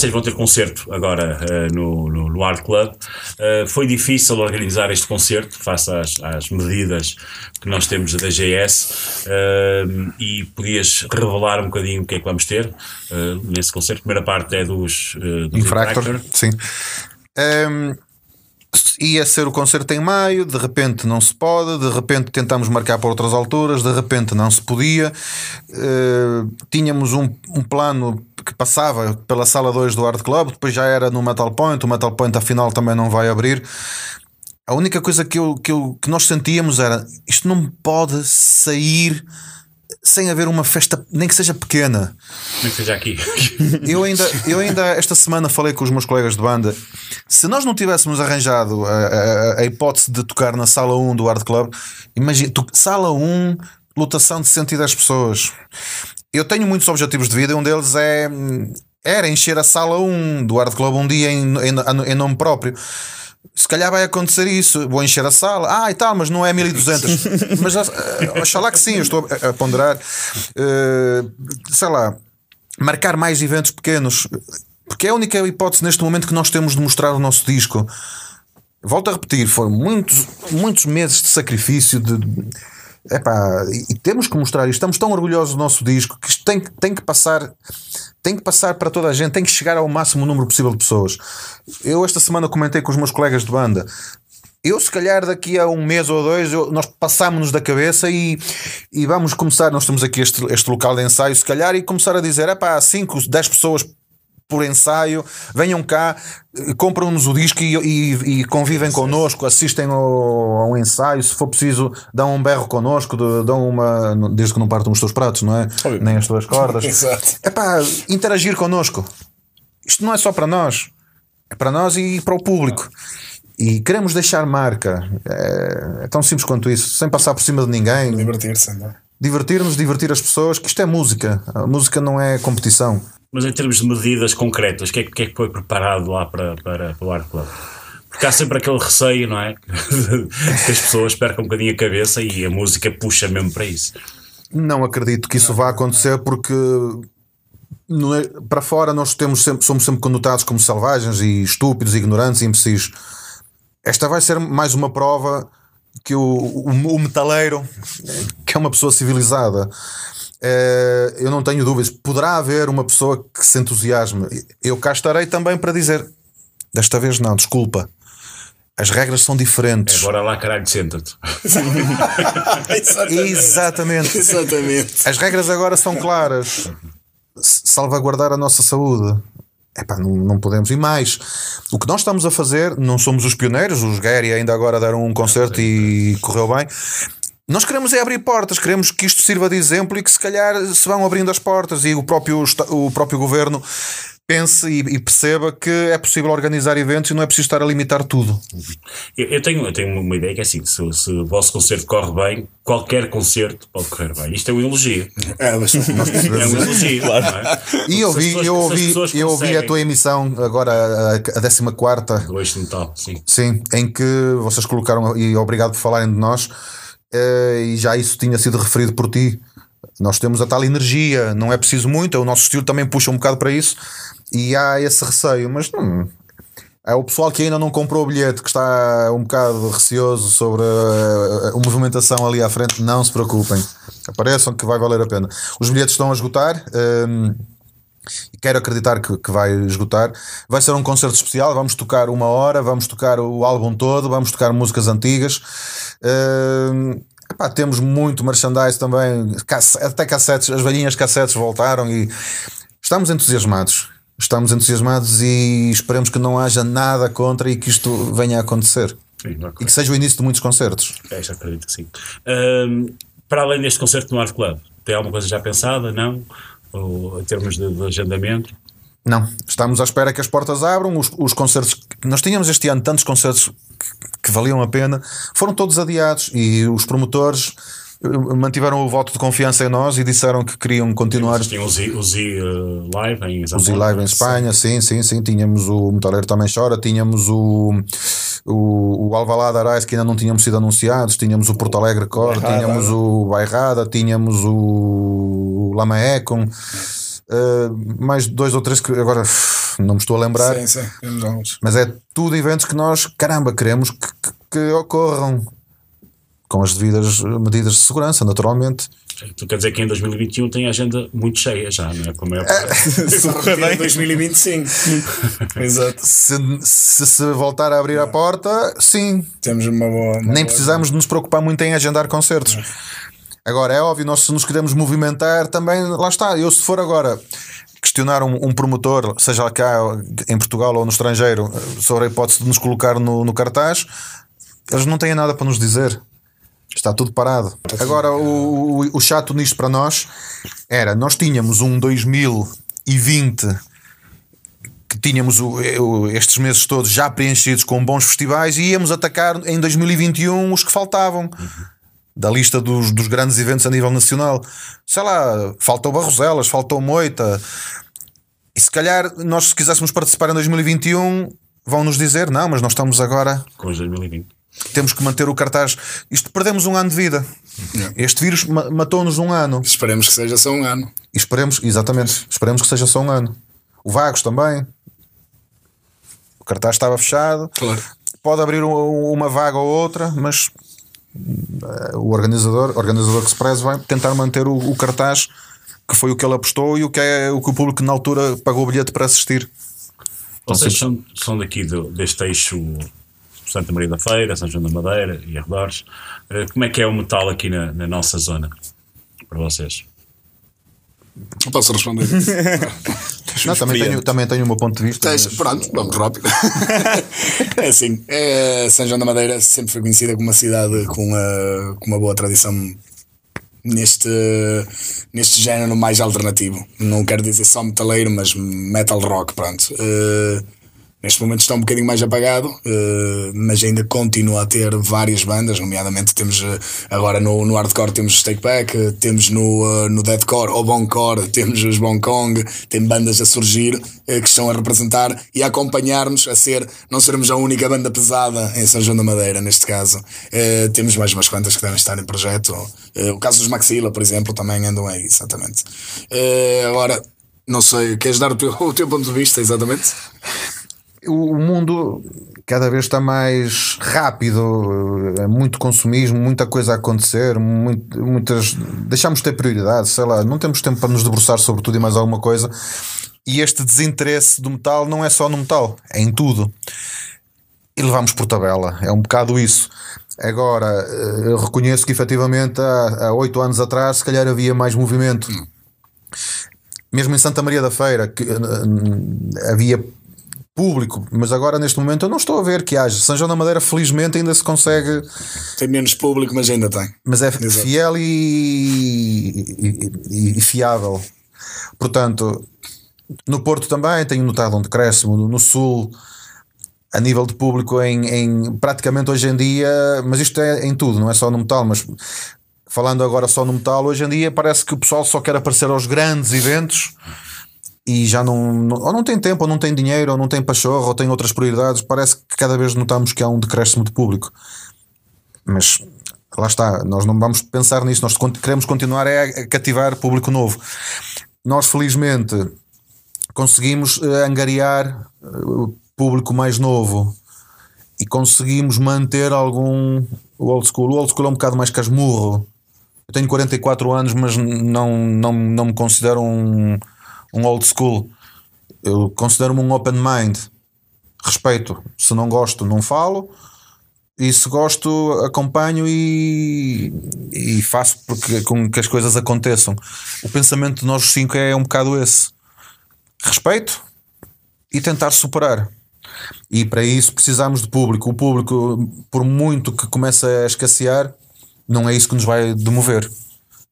Vocês vão ter concerto agora uh, no, no, no, Art Club. Uh, foi difícil organizar este concerto, face às, às medidas que nós temos da DGS, uh, e podias revelar um bocadinho o que é que vamos ter nesse concerto. A primeira parte é dos, dos Infractor, Infractor. sim. Um, ia ser o concerto em maio, de repente não se pode, de repente tentámos marcar para outras alturas, de repente não se podia. Uh, tínhamos um, um, plano que passava pela sala 2 do Art Club, depois já era no Metal Point, o Metal Point afinal também não vai abrir. A única coisa que, eu, que, eu, que nós sentíamos era isto não pode sair sem haver uma festa, nem que seja pequena. Nem que seja aqui. eu, ainda, eu ainda esta semana falei com os meus colegas de banda. Se nós não tivéssemos arranjado a, a, a hipótese de tocar na sala 1 do Art Club, imagina, sala 1, lotação de 110 pessoas. Eu tenho muitos objetivos de vida e um deles é era encher a sala 1 do Art Club um dia em, em, em nome próprio se calhar vai acontecer isso, vou encher a sala, ah e tal, mas não é 1200. mas uh, oxalá que sim, eu estou a, a ponderar, uh, sei lá, marcar mais eventos pequenos, porque é a única hipótese neste momento que nós temos de mostrar o nosso disco. Volto a repetir, foram muitos, muitos meses de sacrifício, de, Epá, e temos que mostrar. Estamos tão orgulhosos do nosso disco que isto tem, tem que passar tem que passar para toda a gente, tem que chegar ao máximo número possível de pessoas. Eu esta semana comentei com os meus colegas de banda. Eu, se calhar, daqui a um mês ou dois, eu, nós passámos-nos da cabeça e, e vamos começar. Nós temos aqui este, este local de ensaio, se calhar, e começar a dizer: é pá, 5, 10 pessoas por ensaio, venham cá, compram-nos o disco e, e, e convivem connosco, assistem ao, ao, ensaio, se for preciso, dão um berro connosco, dão uma. Desde que não partam os teus pratos, não é? Óbvio. Nem as tuas cordas. Exato. É pá, interagir connosco. Isto não é só para nós, é para nós e para o público. E queremos deixar marca. É, é tão simples quanto isso, sem passar por cima de ninguém. Divertir-se, não é? Divertir-nos, divertir as pessoas, que isto é música. A música não é competição. Mas em termos de medidas concretas, o que é, que, é que foi preparado lá para, para, para o Art Club? Porque há sempre aquele receio, não é? que as pessoas percam um bocadinho a cabeça e a música puxa mesmo para isso. Não acredito que isso vá acontecer porque é, para fora nós temos sempre, somos sempre conotados como selvagens e estúpidos, ignorantes e imbecis. Esta vai ser mais uma prova que o, o, o metaleiro, que é uma pessoa civilizada, é, eu não tenho dúvidas. Poderá haver uma pessoa que se entusiasme. Eu cá estarei também para dizer: desta vez não, desculpa. As regras são diferentes. É, bora lá, caralho, senta-te. Exatamente. Exatamente. As regras agora são claras. Salvaguardar a nossa saúde. Epá, não, não podemos. E mais, o que nós estamos a fazer, não somos os pioneiros, os Gary ainda agora deram um concerto e correu bem. Nós queremos é abrir portas, queremos que isto sirva de exemplo e que se calhar se vão abrindo as portas e o próprio, o próprio governo pense e, e, perceba que é possível organizar eventos e não é preciso estar a limitar tudo. Eu, eu tenho, eu tenho uma ideia que é assim: se, se, o vosso concerto corre bem, qualquer concerto pode correr bem. Isto é um elogio. É, mas é um elogio, claro. É? E eu vi, eu ouvi, eu ouvi a tua emissão agora, a, a 14 do Eixo Metal, sim. Sim, em que vocês colocaram, e obrigado por falarem de nós uh, e já isso tinha sido referido por ti. Nós temos a tal energia, não é preciso muito, o nosso estilo também puxa um bocado para isso e há esse receio, mas não. É o pessoal que ainda não comprou o bilhete, que está um bocado receoso sobre a, a movimentação ali à frente, não se preocupem. Apareçam que vai valer a pena. Os bilhetes estão a esgotar. Ehm, quero acreditar que, que, vai esgotar. Vai ser um concerto especial. Vamos tocar uma hora, vamos tocar o álbum todo, vamos tocar músicas antigas. Uh, temos muito merchandise também, até cassetes, as velhinhas cassetes voltaram e estamos entusiasmados. Estamos entusiasmados e esperemos que não haja nada contra e que isto venha a acontecer. Sim, e que seja o início de muitos concertos. É, já acredito que sim. para além deste concerto no Art Club, tem alguma coisa já pensada? Não? Ou, em termos de, de agendamento? Não, estamos à espera que as portas abram. Os, os concertos. Nós tínhamos este ano tantos concertos que, que valiam a pena, foram todos adiados e os promotores eh, mantiveram o voto de confiança em nós e disseram que queriam continuar. Tinha o Z, uh, Live em O Z Live em Espanha, sim, sim, sim. Tínhamos o Metaleiro também chora, tínhamos o, o, o Alvalade Arais que ainda não tínhamos sido anunciados, tínhamos o Porto Alegre Core, tínhamos o Bairrada, tínhamos o Lama Econ. Uh, mais dois ou três que agora não me estou a lembrar. Sim, sim. Mas é tudo eventos que nós, caramba, queremos que, que- que ocorram com as devidas medidas de segurança, naturalmente. Tu quer dizer que em 2021 tem a agenda muito cheia já, não é? Como é Se correr bem, 2025. Exato. Se, se, se voltar a abrir a porta, sim, Temos uma boa. uma nem boa- precisamos de nos preocupar muito em agendar concertos. Agora, é óbvio, nós se nos queremos movimentar também, lá está. Eu, se for agora questionar um, um promotor, seja cá em Portugal ou no estrangeiro, sobre a hipótese de nos colocar no, no cartaz, eles não têm nada para nos dizer. Está tudo parado. Agora, o, o, o chato nisto para nós era: nós tínhamos um 2020 que tínhamos o- estes meses todos já preenchidos com bons festivais e íamos atacar em 2021 os que faltavam da lista dos, dos grandes eventos a nível nacional. Sei lá, faltou Barroselas, faltou Moita. E se calhar nós, se quiséssemos participar em 2021, vão nos dizer: não, mas nós estamos agora com os 2020. temos que manter o cartaz. Isto perdemos um ano de vida. Este vírus ma- matou-nos um ano. Esperemos que seja só um ano. E esperemos, exatamente, esperemos que seja só um ano. O Vagos também. O cartaz estava fechado. Claro. Pode abrir um- uma vaga ou outra, mas o organizador, o organizador Express vai tentar manter o, o cartaz que foi o que ele apostou e o que é o que o público na altura pagou o bilhete para assistir. Vocês são, são daqui do, deste eixo Santa Maria da Feira, São João da Madeira e arredores. Eh, Como é que é o metal aqui na, na nossa zona? Para vocês? Não posso responder. Não, também, tenho, também tenho o meu ponto de vista. Tens- mas- Pronto, vamos rápido. é assim, é, São João da Madeira sempre foi conhecida como uma cidade com, a- com uma boa tradição neste, neste género mais alternativo. Não quero dizer só metaleiro, mas metal rock, pronto. Eh, neste momento está um bocadinho mais apagado, eh, mas ainda continua a ter várias bandas, nomeadamente temos eh, agora no, no hardcore temos os Take Back, eh, temos no, no deathcore ou boncore temos os Bongkong, tem bandas a surgir que estão a representar e a acompanhar-nos a ser, não sermos a única banda pesada em São João da Madeira, neste caso. Temos mais umas quantas que devem estar em projeto. O caso dos Maxila, por exemplo, também andam aí, exatamente. Agora, não sei, queres dar o teu, o teu ponto de vista, exatamente? o mundo cada vez está mais rápido, é muito consumismo, muita coisa a acontecer, muito- muitas. Deixamos de ter prioridade, sei lá, não temos tempo para nos debruçar sobre tudo e mais alguma coisa. E este desinteresse do metal não é só no metal, é em tudo. E levamos por tabela, é um bocado isso. Agora, eh, eu reconheço que efetivamente há há oito anos atrás, se calhar havia mais movimento. Mesmo em Santa Maria da Feira, que eh, havia público, mas agora neste momento eu não estou a ver que haja. São João da Madeira, felizmente, ainda se consegue, Tem menos público, mas ainda tem. mas é Exato. fiel e, e- e fiável. Portanto, no Porto também tenho notado um decréscimo, no Sul, a nível de público, em, em praticamente hoje em dia, mas isto é em tudo, não é só no metal, mas falando agora só no metal, hoje em dia parece que o pessoal só quer aparecer aos grandes eventos e já não, não- ou não tem tempo, ou não tem dinheiro, ou não tem pachorra, ou tem outras prioridades. Parece que cada vez notamos que há um decréscimo de público. Mas lá está, nós não vamos pensar nisso, nós queremos continuar a cativar público novo. Nós, felizmente, conseguimos eh, angariar eh, público mais novo e conseguimos manter algum old school. O old school é um bocado mais casmurro. Eu tenho 44 anos, mas não, não, não me considero um, um old school. Eu considero-me um open mind. Respeito. Se não gosto, não falo. E se gosto, acompanho e, e faço porque, com que as coisas aconteçam. O pensamento de nós cinco é um bocado esse: respeito e tentar superar. E para isso precisamos de público. O público, por muito que comece a escassear, não é isso que nos vai demover.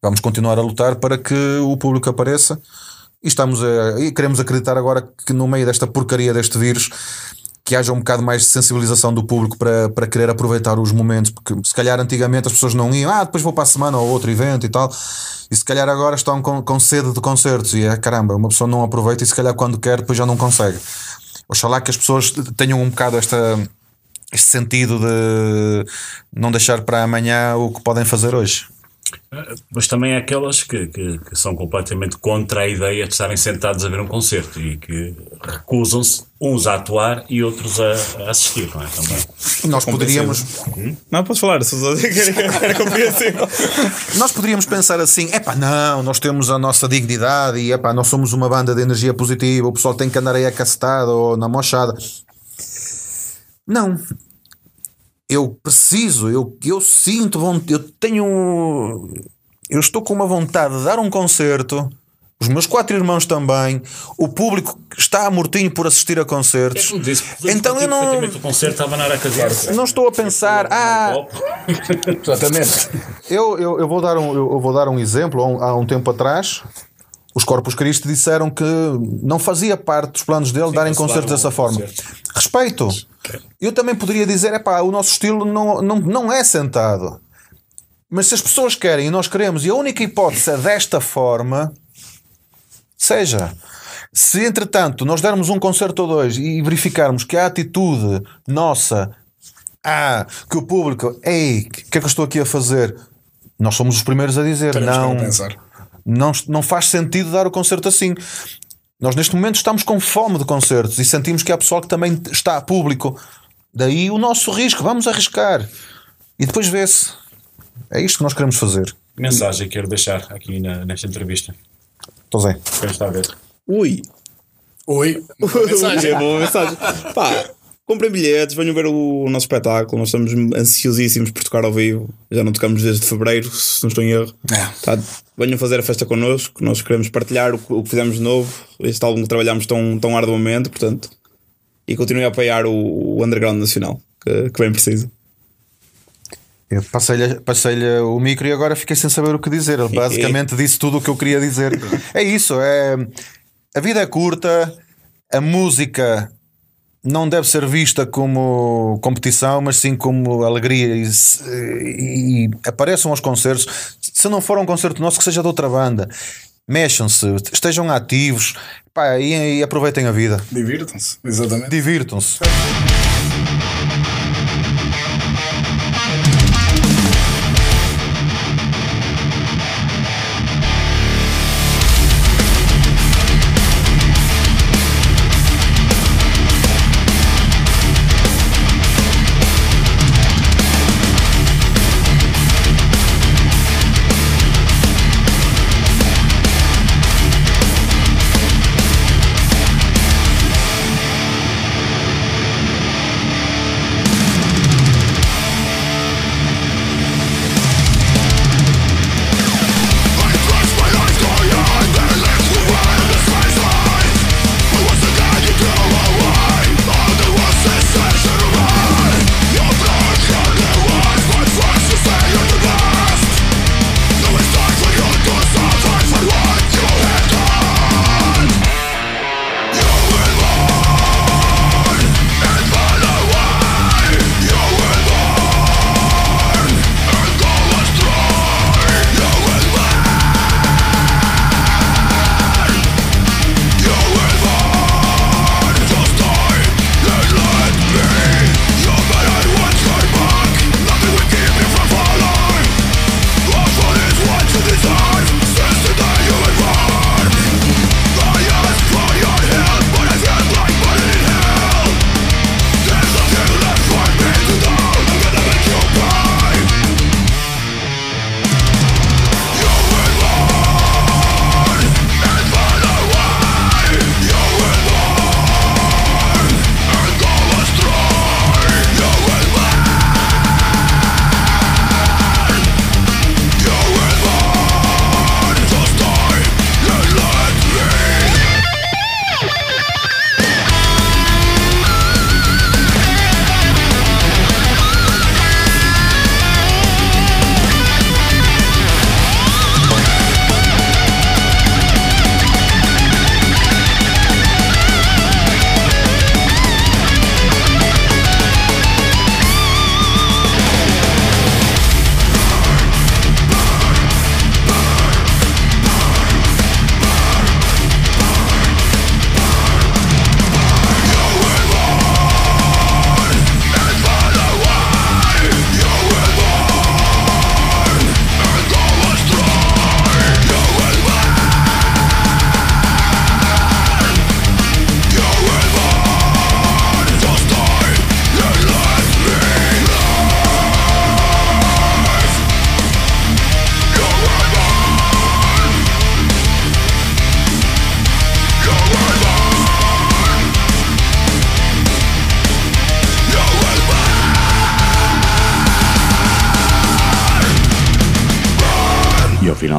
Vamos continuar a lutar para que o público apareça e estamos a, e queremos acreditar agora que no meio desta porcaria deste vírus que haja um bocado mais de sensibilização do público para, para querer aproveitar os momentos, porque se calhar antigamente as pessoas não iam, ah, depois vou para a semana ou outro evento e tal, e se calhar agora estão com, com sede de concertos e é caramba, uma pessoa não aproveita e se calhar quando quer depois já não consegue. Oxalá que as pessoas tenham um bocado esta, este sentido de não deixar para amanhã o que podem fazer hoje. Mas também há aquelas que, que, que, são completamente contra a ideia de estarem sentados a ver um concerto e que recusam-se uns a atuar e outros a, a assistir, não é? Também. Nós poderíamos. Hum? Não, posso falar, se era compreensível. nós poderíamos pensar assim: é pá, não, nós temos a nossa dignidade e é pá, nós somos uma banda de energia positiva, o pessoal tem que andar aí acassetado ou na mochada. Não, eu preciso, eu, eu sinto, eu tenho. Eu estou com uma vontade de dar um concerto. Os meus quatro irmãos também. O público está mortinho por assistir a concertos. É disse, então eu não. O concerto a. Não estou a pensar. Ah, exatamente. Eu, eu, eu, vou dar um, eu vou dar um exemplo. Há um, há um tempo atrás, os Corpus Christi disseram que não fazia parte dos planos dele Sim, darem concertos dessa forma. Concerto. Respeito. Eu também poderia dizer, é pá, o nosso estilo não, não, não é sentado. Mas se as pessoas querem e nós queremos, e a única hipótese é desta forma, seja. Se entretanto nós dermos um concerto ou dois e verificarmos que a atitude nossa, ah, que o público, ei, o que é que eu estou aqui a fazer? Nós somos os primeiros a dizer, Teremos não, não, não faz sentido dar o concerto assim. Nós neste momento estamos com fome de concertos e sentimos que há pessoal que também está a público. Daí o nosso risco, vamos arriscar. E depois vê-se. É isto que nós queremos fazer. Mensagem que quero deixar aqui na, nesta entrevista. Estou Zé. Quem está a ver? Ui. Oi. Boa mensagem. boa mensagem. Pá, comprem bilhetes, venham ver o nosso espetáculo. Nós estamos ansiosíssimos por tocar ao vivo. Já não tocamos desde fevereiro, se não estou em erro. É. Tá, venham fazer a festa connosco. Nós queremos partilhar o, o que fizemos de novo. Este álbum que trabalhámos tão, tão arduamente, portanto. E continuem a apoiar o, o underground nacional, que, que bem precisa. Eu passei-lhe passei o micro e agora fiquei sem saber o que dizer. Ele basicamente disse tudo o que eu queria dizer. é isso, é a vida é curta, a música não deve ser vista como competição, mas sim como alegria. E, e, e apareçam aos concertos. Se não for um concerto nosso, que seja de outra banda. Mexam-se, estejam ativos pá, e, e aproveitem a vida. Divirtam-se, exatamente. Divirtam-se.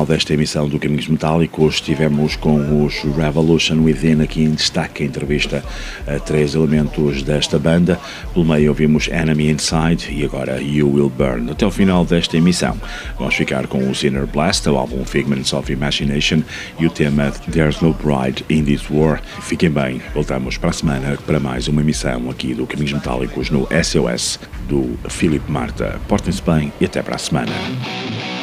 Desta emissão do Caminhos Metálicos, estivemos com os Revolution Within aqui em destaque, entrevista a três elementos desta banda. Pelo meio ouvimos Enemy Inside e agora You Will Burn. Até o final desta emissão, vamos ficar com o Sinner Blast, o álbum Figments of Imagination e o tema There's No Bride in This War. Fiquem bem, voltamos para a semana para mais uma emissão aqui do Caminhos Metálicos no SOS do Filipe Marta. Portem-se bem e até para a semana.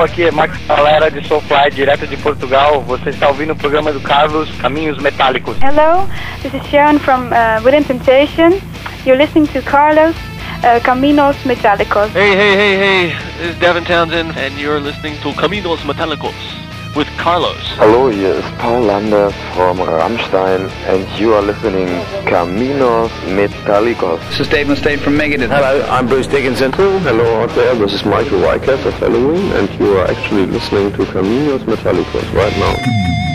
Alô, aqui é Max Galera de Soulfly, direto de Portugal. Você está ouvindo o programa do Carlos Caminhos Metálicos. Hello, this is Sharon from uh, Within Temptation. You're listening to Carlos uh, Caminos Metálicos. Hey, hey, hey, hey, this is Devin Townsend, and you're listening to Caminos Metálicos with Carlos. Hello, here is Paul Landers from Rammstein, and you are listening Caminos Metálicos. This is Dave Mustaine from Megadeth. Hello, I'm Bruce Dickinson. Oh, hello out there, this is Michael Wyckoff of Halloween, and you are actually listening to Caminos Metálicos right now. Caminhos Metálicos.